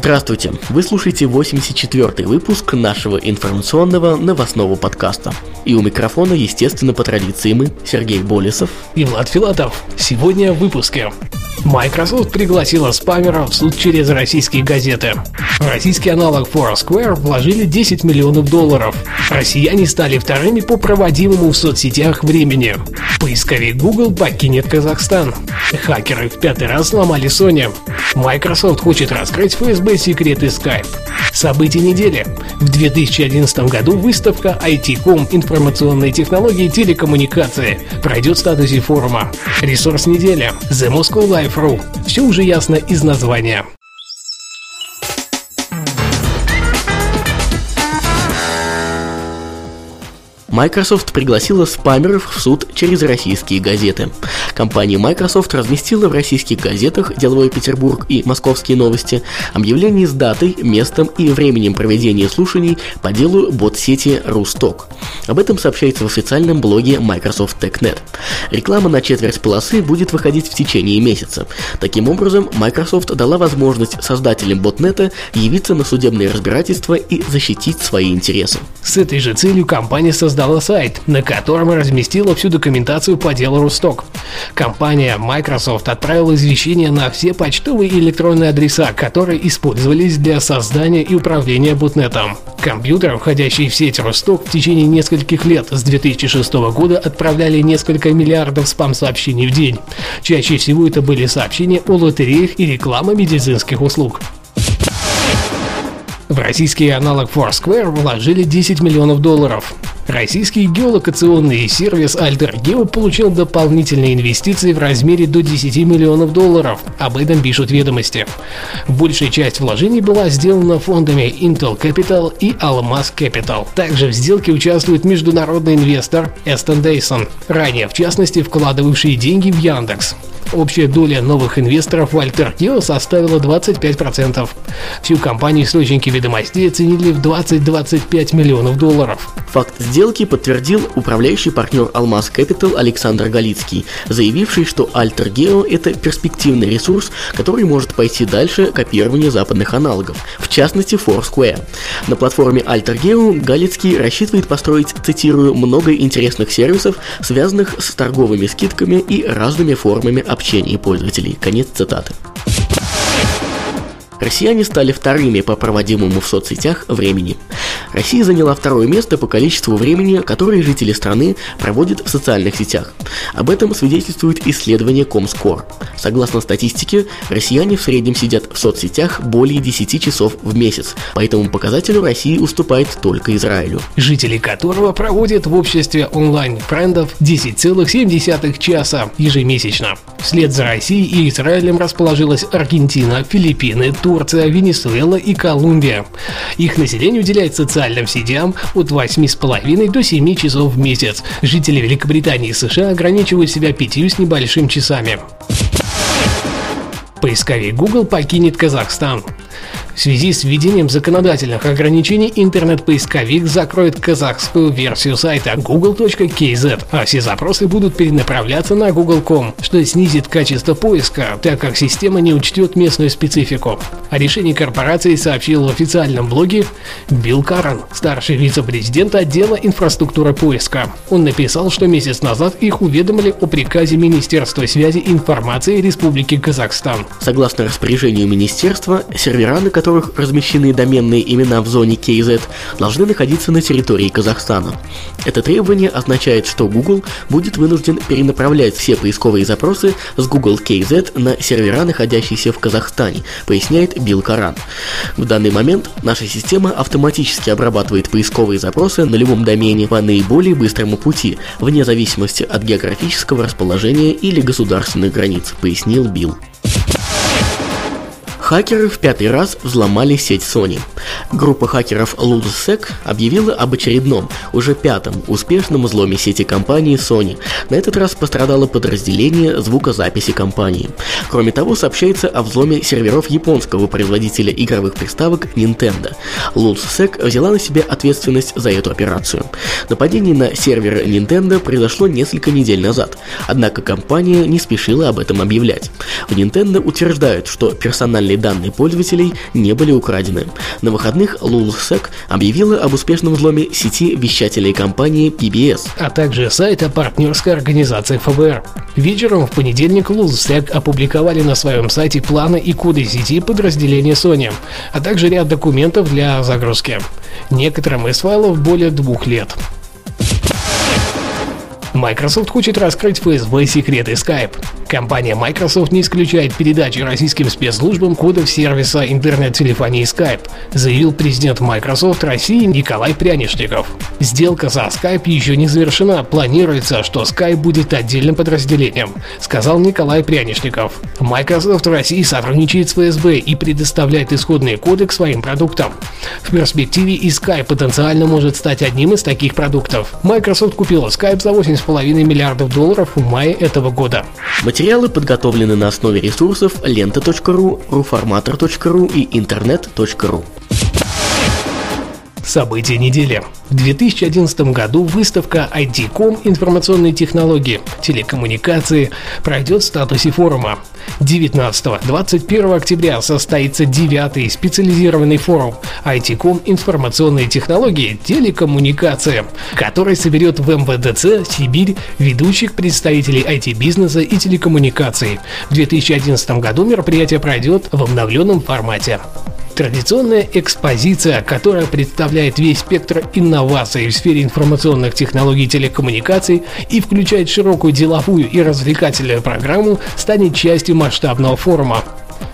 Здравствуйте! Вы слушаете 84-й выпуск нашего информационного новостного подкаста. И у микрофона, естественно, по традиции мы, Сергей Болесов и Влад Филатов. Сегодня в выпуске. Microsoft пригласила спамеров в суд через российские газеты. Российский аналог Foursquare вложили 10 миллионов долларов. Россияне стали вторыми по проводимому в соцсетях времени. Поисковик Google покинет Казахстан. Хакеры в пятый раз сломали Sony. Microsoft хочет раскрыть ФСБ секреты Skype. События недели. В 2011 году выставка IT.com информационные технологии и телекоммуникации пройдет в статусе форума. Ресурс недели. The Moscow Life.ru. Все уже ясно из названия. Microsoft пригласила спамеров в суд через российские газеты. Компания Microsoft разместила в российских газетах «Деловой Петербург» и «Московские новости» объявление с датой, местом и временем проведения слушаний по делу бот-сети Русток. Об этом сообщается в официальном блоге Microsoft TechNet. Реклама на четверть полосы будет выходить в течение месяца. Таким образом, Microsoft дала возможность создателям ботнета явиться на судебное разбирательство и защитить свои интересы. С этой же целью компания создала сайт, на котором разместила всю документацию по делу Русток. Компания Microsoft отправила извещение на все почтовые и электронные адреса, которые использовались для создания и управления ботнетом. Компьютеры, входящие в сеть Росток, в течение нескольких лет с 2006 года отправляли несколько миллиардов спам-сообщений в день. Чаще всего это были сообщения о лотереях и реклама медицинских услуг. В российский аналог Foursquare вложили 10 миллионов долларов. Российский геолокационный сервис AlterGeo получил дополнительные инвестиции в размере до 10 миллионов долларов. Об этом пишут ведомости. Большая часть вложений была сделана фондами Intel Capital и Almas Capital. Также в сделке участвует международный инвестор Aston Dyson, ранее в частности вкладывавший деньги в Яндекс. Общая доля новых инвесторов в AlterGeo составила 25%. Всю компанию источники ведомостей оценили в 20-25 миллионов долларов. Факт сделки подтвердил управляющий партнер Алмаз Capital Александр Галицкий, заявивший, что AlterGeo – это перспективный ресурс, который может пойти дальше копирования западных аналогов, в частности Foursquare. На платформе AlterGeo Галицкий рассчитывает построить, цитирую, много интересных сервисов, связанных с торговыми скидками и разными формами общения пользователей. Конец цитаты. Россияне стали вторыми по проводимому в соцсетях времени. Россия заняла второе место по количеству времени, которое жители страны проводят в социальных сетях. Об этом свидетельствует исследование Comscore. Согласно статистике, россияне в среднем сидят в соцсетях более 10 часов в месяц. По этому показателю Россия уступает только Израилю. Жители которого проводят в обществе онлайн-френдов 10,7 часа ежемесячно. Вслед за Россией и Израилем расположилась Аргентина, Филиппины, Турция, Венесуэла и Колумбия. Их население уделяет социальным сетям от 8,5 до 7 часов в месяц. Жители Великобритании и США ограничивают себя пятью с небольшим часами. Поисковик Google покинет Казахстан. В связи с введением законодательных ограничений интернет-поисковик закроет казахскую версию сайта google.kz, а все запросы будут перенаправляться на google.com, что снизит качество поиска, так как система не учтет местную специфику. О решении корпорации сообщил в официальном блоге Билл Карен, старший вице-президент отдела инфраструктуры поиска. Он написал, что месяц назад их уведомили о приказе Министерства связи и информации Республики Казахстан. Согласно распоряжению министерства, сервера, на которых размещены доменные имена в зоне KZ, должны находиться на территории Казахстана. Это требование означает, что Google будет вынужден перенаправлять все поисковые запросы с Google KZ на сервера, находящиеся в Казахстане, поясняет Билл Каран. В данный момент наша система автоматически обрабатывает поисковые запросы на любом домене по наиболее быстрому пути, вне зависимости от географического расположения или государственных границ, пояснил Билл. Хакеры в пятый раз взломали сеть Sony. Группа хакеров LulzSec объявила об очередном, уже пятом, успешном взломе сети компании Sony. На этот раз пострадало подразделение звукозаписи компании. Кроме того, сообщается о взломе серверов японского производителя игровых приставок Nintendo. LulzSec взяла на себя ответственность за эту операцию. Нападение на сервер Nintendo произошло несколько недель назад, однако компания не спешила об этом объявлять. В Nintendo утверждают, что персональные данные пользователей не были украдены. На выходных LulzSec объявила об успешном взломе сети вещателей компании PBS. А также сайта партнерской организации ФБР. Вечером в понедельник LulzSec опубликовали на своем сайте планы и коды сети подразделения Sony, а также ряд документов для загрузки. Некоторым из файлов более двух лет. Microsoft хочет раскрыть ФСБ секреты Skype. Компания Microsoft не исключает передачи российским спецслужбам кодов сервиса интернет-телефонии Skype, заявил президент Microsoft России Николай Прянишников. Сделка за Skype еще не завершена, планируется, что Skype будет отдельным подразделением, сказал Николай Прянишников. Microsoft России сотрудничает с ФСБ и предоставляет исходные коды к своим продуктам. В перспективе и Skype потенциально может стать одним из таких продуктов. Microsoft купила Skype за 8 2,5 миллиардов долларов в мае этого года. Материалы подготовлены на основе ресурсов лента.ру, руформатор.ру и интернет.ру. События недели. В 2011 году выставка IT.com информационные технологии, телекоммуникации пройдет в статусе форума. 19-21 октября состоится девятый специализированный форум IT.com информационные технологии, телекоммуникации, который соберет в МВДЦ Сибирь ведущих представителей IT-бизнеса и телекоммуникаций. В 2011 году мероприятие пройдет в обновленном формате. Традиционная экспозиция, которая представляет весь спектр инноваций в сфере информационных технологий и телекоммуникаций и включает широкую деловую и развлекательную программу, станет частью масштабного форума.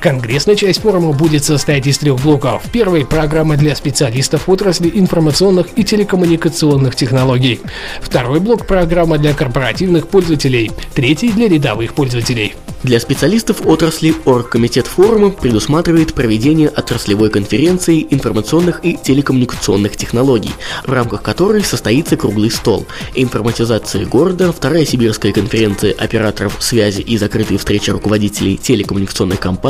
Конгрессная часть форума будет состоять из трех блоков. Первый – программа для специалистов отрасли информационных и телекоммуникационных технологий. Второй блок – программа для корпоративных пользователей. Третий – для рядовых пользователей. Для специалистов отрасли Оргкомитет форума предусматривает проведение отраслевой конференции информационных и телекоммуникационных технологий, в рамках которой состоится круглый стол, информатизация города, вторая сибирская конференция операторов связи и закрытые встречи руководителей телекоммуникационных компаний,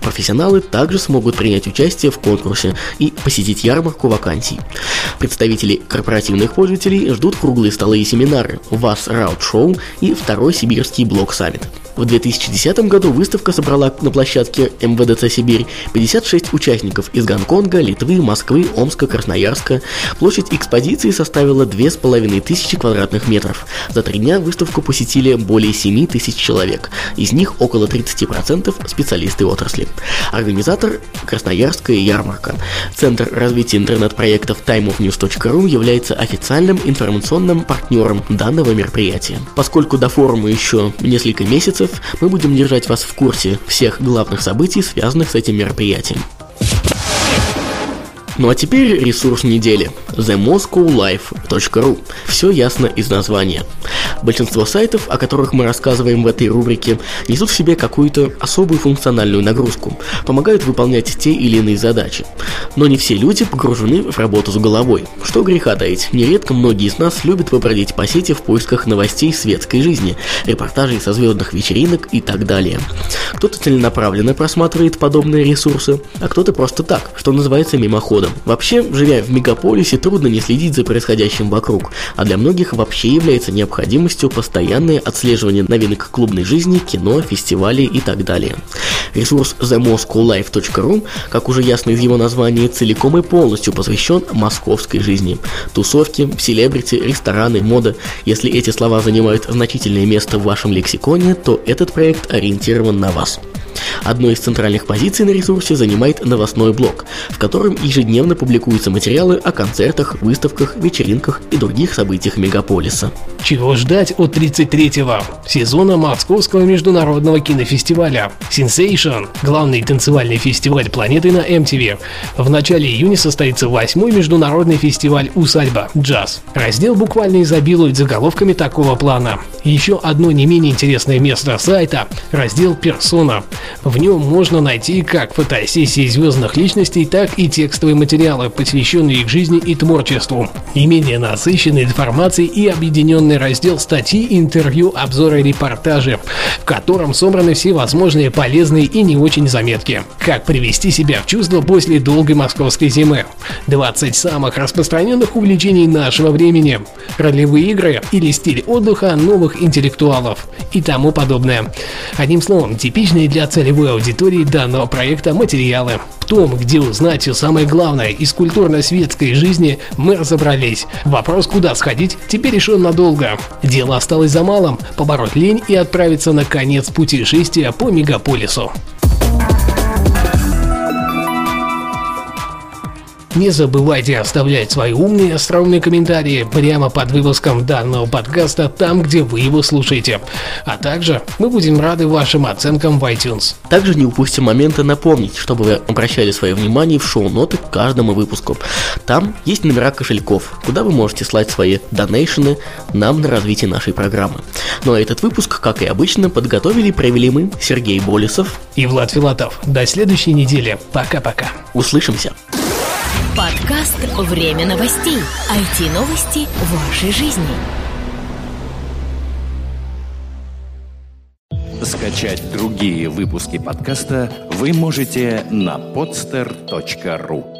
профессионалы также смогут принять участие в конкурсе и посетить ярмарку вакансий. Представители корпоративных пользователей ждут круглые столы и семинары, ВАС Раут Шоу и второй сибирский блок Саммит. В 2010 году выставка собрала на площадке МВДЦ Сибирь 56 участников из Гонконга, Литвы, Москвы, Омска, Красноярска. Площадь экспозиции составила 2500 квадратных метров. За три дня выставку посетили более 7 тысяч человек. Из них около 30% специалисты отрасли. Организатор – Красноярская ярмарка. Центр развития интернет-проектов timeofnews.ru является официальным информационным партнером данного мероприятия. Поскольку до форума еще несколько месяцев, мы будем держать вас в курсе всех главных событий, связанных с этим мероприятием. Ну а теперь ресурс недели themoscowlife.ru. Все ясно из названия. Большинство сайтов, о которых мы рассказываем в этой рубрике, несут в себе какую-то особую функциональную нагрузку, помогают выполнять те или иные задачи. Но не все люди погружены в работу с головой. Что греха таить, нередко многие из нас любят побродить по сети в поисках новостей светской жизни, репортажей со звездных вечеринок и так далее. Кто-то целенаправленно просматривает подобные ресурсы, а кто-то просто так, что называется мимоходом. Вообще, живя в мегаполисе, трудно не следить за происходящим вокруг, а для многих вообще является необходимостью постоянное отслеживание новинок клубной жизни, кино, фестивалей и так далее. Ресурс themoscowlife.ru, как уже ясно из его названия, целиком и полностью посвящен московской жизни. Тусовки, селебрити, рестораны, мода. Если эти слова занимают значительное место в вашем лексиконе, то этот проект ориентирован на вас. Одной из центральных позиций на ресурсе занимает новостной блок, в котором ежедневно публикуются материалы о концертах, выставках, вечеринках и других событиях мегаполиса. Чего ждать от 33-го сезона Московского международного кинофестиваля Sensation, главный танцевальный фестиваль планеты на MTV. В начале июня состоится восьмой международный фестиваль «Усадьба. Джаз». Раздел буквально изобилует заголовками такого плана. Еще одно не менее интересное место сайта – раздел «Персона». В нем можно найти как фотосессии звездных личностей, так и текстовые материалы, посвященные их жизни и творчеству. И менее насыщенной информацией и объединенный раздел статьи, интервью, обзоры, репортажи, в котором собраны все возможные полезные и не очень заметки. Как привести себя в чувство после долгой московской зимы. 20 самых распространенных увлечений нашего времени. Ролевые игры или стиль отдыха новых интеллектуалов и тому подобное. Одним словом, типичные для целевой аудитории данного проекта материалы. В том, где узнать все самое главное из культурно-светской жизни, мы разобрались. Вопрос, куда сходить, теперь решен надолго. Дело осталось за малым – побороть лень и отправиться на конец путешествия по мегаполису. Не забывайте оставлять свои умные и остроумные комментарии прямо под выпуском данного подкаста там, где вы его слушаете. А также мы будем рады вашим оценкам в iTunes. Также не упустим момента напомнить, чтобы вы обращали свое внимание в шоу-ноты к каждому выпуску. Там есть номера кошельков, куда вы можете слать свои донейшены нам на развитие нашей программы. Ну а этот выпуск, как и обычно, подготовили и провели мы, Сергей Болесов и Влад Филатов. До следующей недели. Пока-пока. Услышимся. Подкаст «Время новостей». IT-новости вашей жизни. Скачать другие выпуски подкаста вы можете на podster.ru